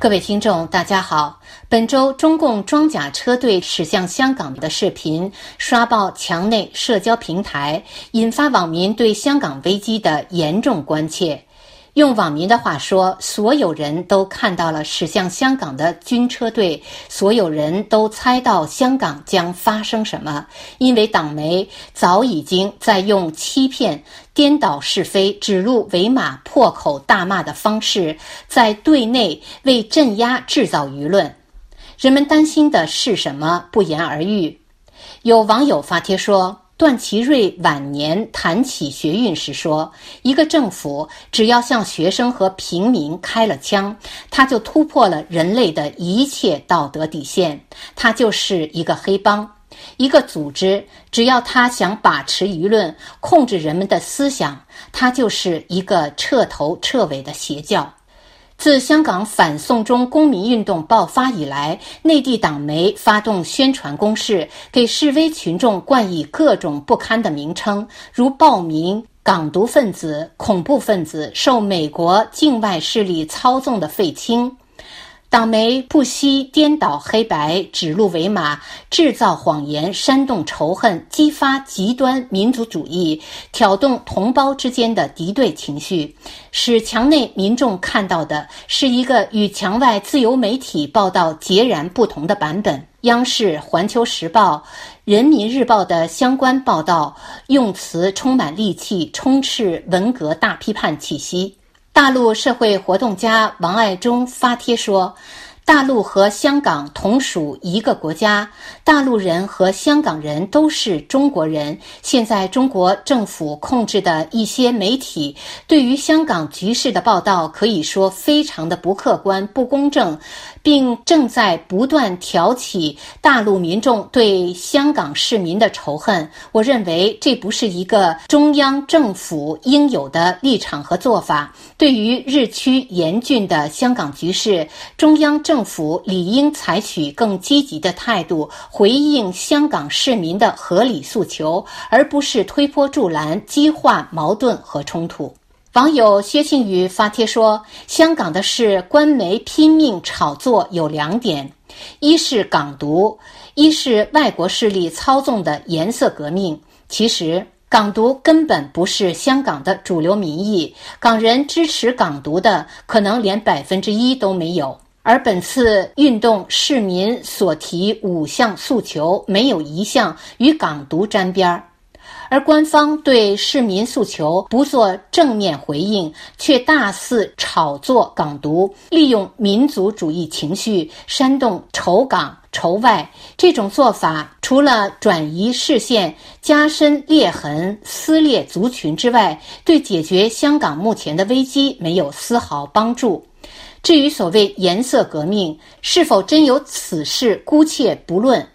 各位听众，大家好。本周中共装甲车队驶向香港的视频刷爆墙内社交平台，引发网民对香港危机的严重关切。用网民的话说，所有人都看到了驶向香港的军车队，所有人都猜到香港将发生什么，因为党媒早已经在用欺骗、颠倒是非、指鹿为马、破口大骂的方式，在对内为镇压制造舆论。人们担心的是什么？不言而喻。有网友发帖说。段祺瑞晚年谈起学运时说：“一个政府只要向学生和平民开了枪，他就突破了人类的一切道德底线，他就是一个黑帮。一个组织只要他想把持舆论、控制人们的思想，他就是一个彻头彻尾的邪教。”自香港反送中公民运动爆发以来，内地党媒发动宣传攻势，给示威群众冠以各种不堪的名称，如暴民、港独分子、恐怖分子、受美国境外势力操纵的废青。党媒不惜颠倒黑白、指鹿为马、制造谎言、煽动仇恨、激发极端民族主义、挑动同胞之间的敌对情绪，使墙内民众看到的是一个与墙外自由媒体报道截然不同的版本。央视、《环球时报》、《人民日报》的相关报道用词充满戾气，充斥文革大批判气息。大陆社会活动家王爱忠发帖说：“大陆和香港同属一个国家，大陆人和香港人都是中国人。现在中国政府控制的一些媒体对于香港局势的报道，可以说非常的不客观、不公正。”并正在不断挑起大陆民众对香港市民的仇恨。我认为这不是一个中央政府应有的立场和做法。对于日趋严峻的香港局势，中央政政府理应采取更积极的态度，回应香港市民的合理诉求，而不是推波助澜，激化矛盾和冲突。网友薛庆宇发帖说：“香港的事，官媒拼命炒作有两点：一是港独，一是外国势力操纵的颜色革命。其实，港独根本不是香港的主流民意，港人支持港独的可能连百分之一都没有。而本次运动市民所提五项诉求，没有一项与港独沾边儿。”而官方对市民诉求不做正面回应，却大肆炒作港独，利用民族主义情绪煽动仇港仇外，这种做法除了转移视线、加深裂痕、撕裂族群之外，对解决香港目前的危机没有丝毫帮助。至于所谓颜色革命是否真有此事，姑且不论。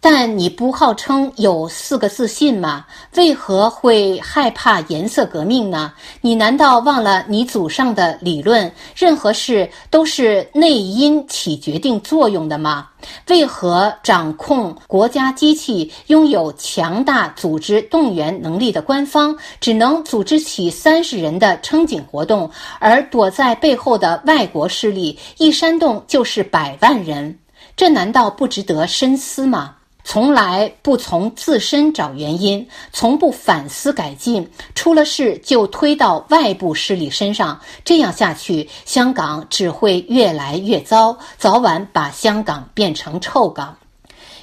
但你不号称有四个自信吗？为何会害怕颜色革命呢？你难道忘了你祖上的理论？任何事都是内因起决定作用的吗？为何掌控国家机器、拥有强大组织动员能力的官方，只能组织起三十人的撑警活动，而躲在背后的外国势力一煽动就是百万人？这难道不值得深思吗？从来不从自身找原因，从不反思改进，出了事就推到外部势力身上，这样下去，香港只会越来越糟，早晚把香港变成臭港。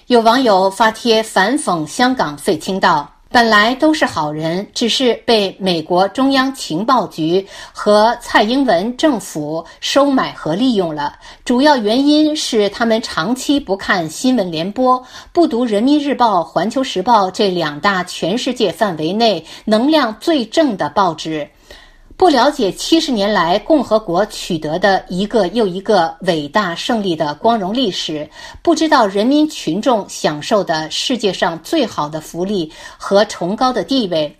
有网友发帖反讽香港废青道。本来都是好人，只是被美国中央情报局和蔡英文政府收买和利用了。主要原因是他们长期不看新闻联播，不读《人民日报》《环球时报》这两大全世界范围内能量最正的报纸。不了解七十年来共和国取得的一个又一个伟大胜利的光荣历史，不知道人民群众享受的世界上最好的福利和崇高的地位。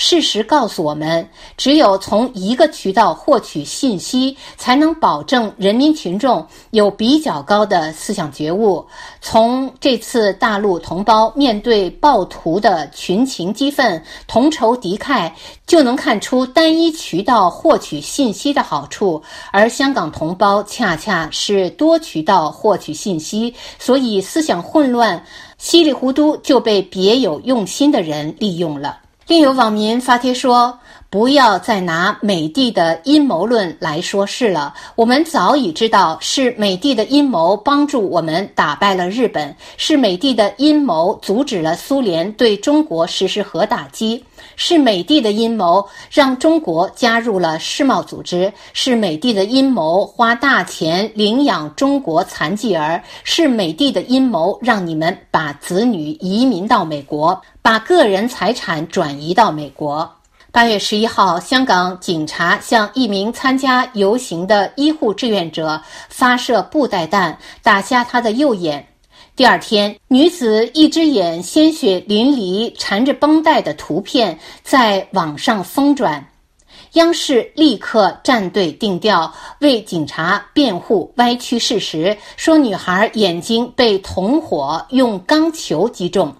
事实告诉我们，只有从一个渠道获取信息，才能保证人民群众有比较高的思想觉悟。从这次大陆同胞面对暴徒的群情激愤、同仇敌忾，就能看出单一渠道获取信息的好处。而香港同胞恰恰是多渠道获取信息，所以思想混乱、稀里糊涂就被别有用心的人利用了。另有网民发帖说：“不要再拿美帝的阴谋论来说事了。我们早已知道是美帝的阴谋帮助我们打败了日本，是美帝的阴谋阻止了苏联对中国实施核打击，是美帝的阴谋让中国加入了世贸组织，是美帝的阴谋花大钱领养中国残疾儿，是美帝的阴谋让你们把子女移民到美国。”把个人财产转移到美国。八月十一号，香港警察向一名参加游行的医护志愿者发射布袋弹，打瞎他的右眼。第二天，女子一只眼鲜血淋漓、缠着绷带的图片在网上疯转，央视立刻站队定调，为警察辩护，歪曲事实，说女孩眼睛被同伙用钢球击中。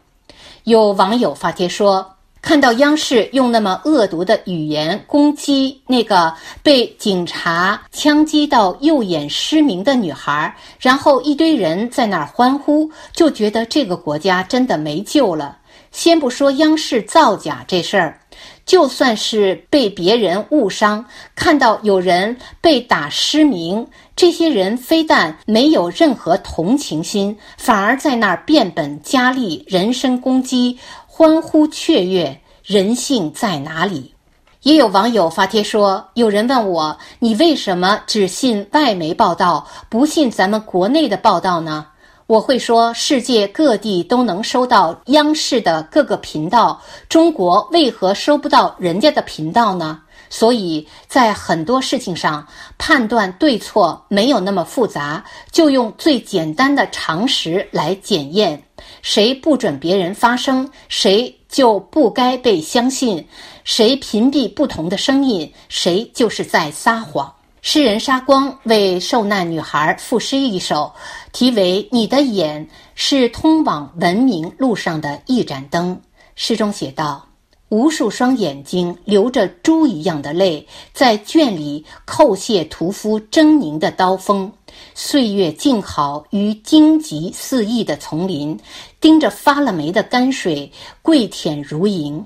有网友发帖说，看到央视用那么恶毒的语言攻击那个被警察枪击到右眼失明的女孩，然后一堆人在那儿欢呼，就觉得这个国家真的没救了。先不说央视造假这事儿。就算是被别人误伤，看到有人被打失明，这些人非但没有任何同情心，反而在那儿变本加厉，人身攻击，欢呼雀跃，人性在哪里？也有网友发帖说，有人问我，你为什么只信外媒报道，不信咱们国内的报道呢？我会说，世界各地都能收到央视的各个频道，中国为何收不到人家的频道呢？所以在很多事情上判断对错没有那么复杂，就用最简单的常识来检验：谁不准别人发声，谁就不该被相信；谁屏蔽不同的声音，谁就是在撒谎。诗人沙光为受难女孩赋诗一首，题为《你的眼是通往文明路上的一盏灯》。诗中写道：“无数双眼睛流着猪一样的泪，在圈里叩谢屠夫狰狞的刀锋。岁月静好于荆棘肆意的丛林，盯着发了霉的泔水，跪舔如蝇。”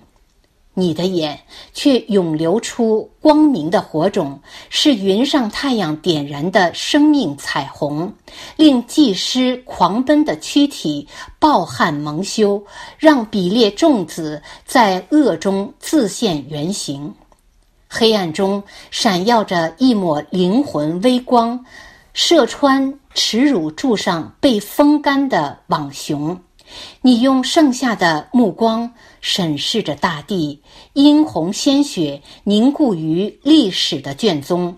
你的眼却涌流出光明的火种，是云上太阳点燃的生命彩虹，令祭师狂奔的躯体暴汗蒙羞，让比列众子在恶中自现原形。黑暗中闪耀着一抹灵魂微光，射穿耻辱柱上被风干的网熊。你用剩下的目光审视着大地，殷红鲜血凝固于历史的卷宗。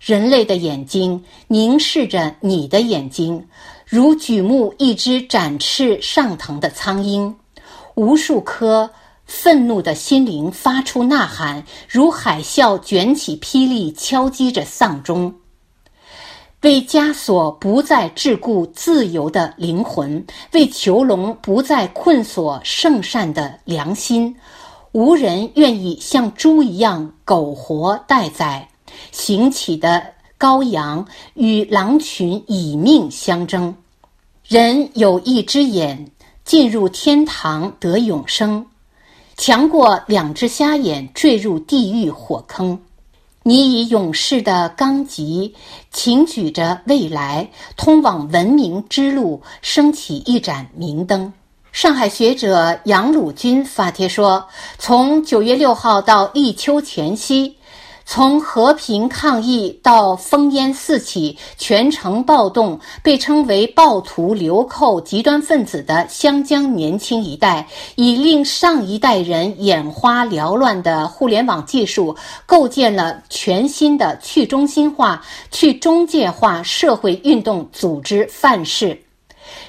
人类的眼睛凝视着你的眼睛，如举目一只展翅上腾的苍鹰。无数颗愤怒的心灵发出呐喊，如海啸卷起霹雳，敲击着丧钟。为枷锁不再桎梏自由的灵魂，为囚笼不再困锁圣善的良心，无人愿意像猪一样苟活待宰。行起的羔羊与狼群以命相争，人有一只眼进入天堂得永生，强过两只瞎眼坠入地狱火坑。你以勇士的刚极，擎举着未来通往文明之路，升起一盏明灯。上海学者杨鲁军发帖说：“从九月六号到立秋前夕。”从和平抗议到烽烟四起、全城暴动，被称为暴徒、流寇、极端分子的湘江年轻一代，以令上一代人眼花缭乱的互联网技术，构建了全新的去中心化、去中介化社会运动组织范式。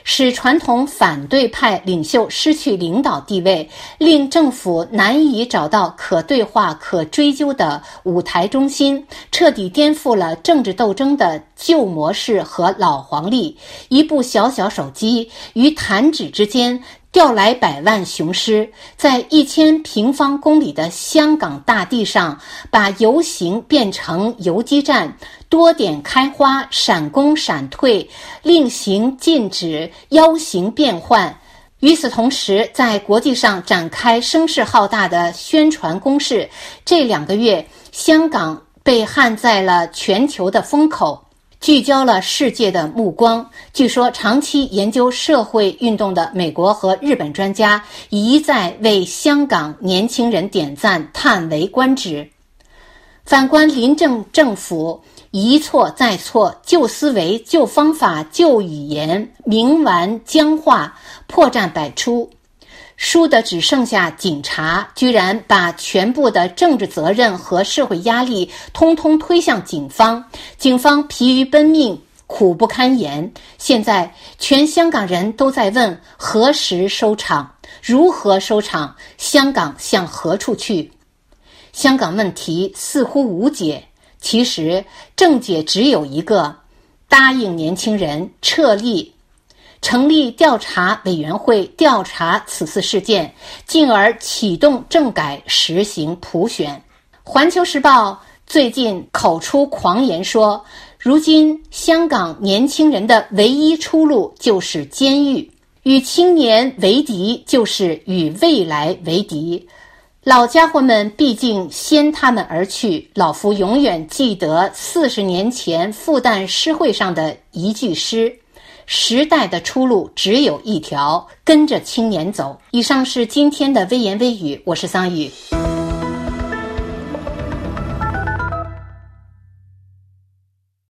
使传统反对派领袖失去领导地位，令政府难以找到可对话、可追究的舞台中心，彻底颠覆了政治斗争的旧模式和老黄历。一部小小手机与弹指之间。调来百万雄师，在一千平方公里的香港大地上，把游行变成游击战，多点开花，闪攻闪退，令行禁止，邀行变换。与此同时，在国际上展开声势浩大的宣传攻势。这两个月，香港被焊在了全球的风口。聚焦了世界的目光。据说，长期研究社会运动的美国和日本专家一再为香港年轻人点赞，叹为观止。反观临政政府，一错再错，旧思维、旧方法、旧语言，冥顽僵化，破绽百出。输的只剩下警察，居然把全部的政治责任和社会压力通通推向警方，警方疲于奔命，苦不堪言。现在全香港人都在问：何时收场？如何收场？香港向何处去？香港问题似乎无解，其实症结只有一个：答应年轻人撤立。成立调查委员会调查此次事件，进而启动政改，实行普选。环球时报最近口出狂言说，如今香港年轻人的唯一出路就是监狱，与青年为敌就是与未来为敌。老家伙们毕竟先他们而去，老夫永远记得四十年前复旦诗会上的一句诗。时代的出路只有一条，跟着青年走。以上是今天的微言微语，我是桑宇。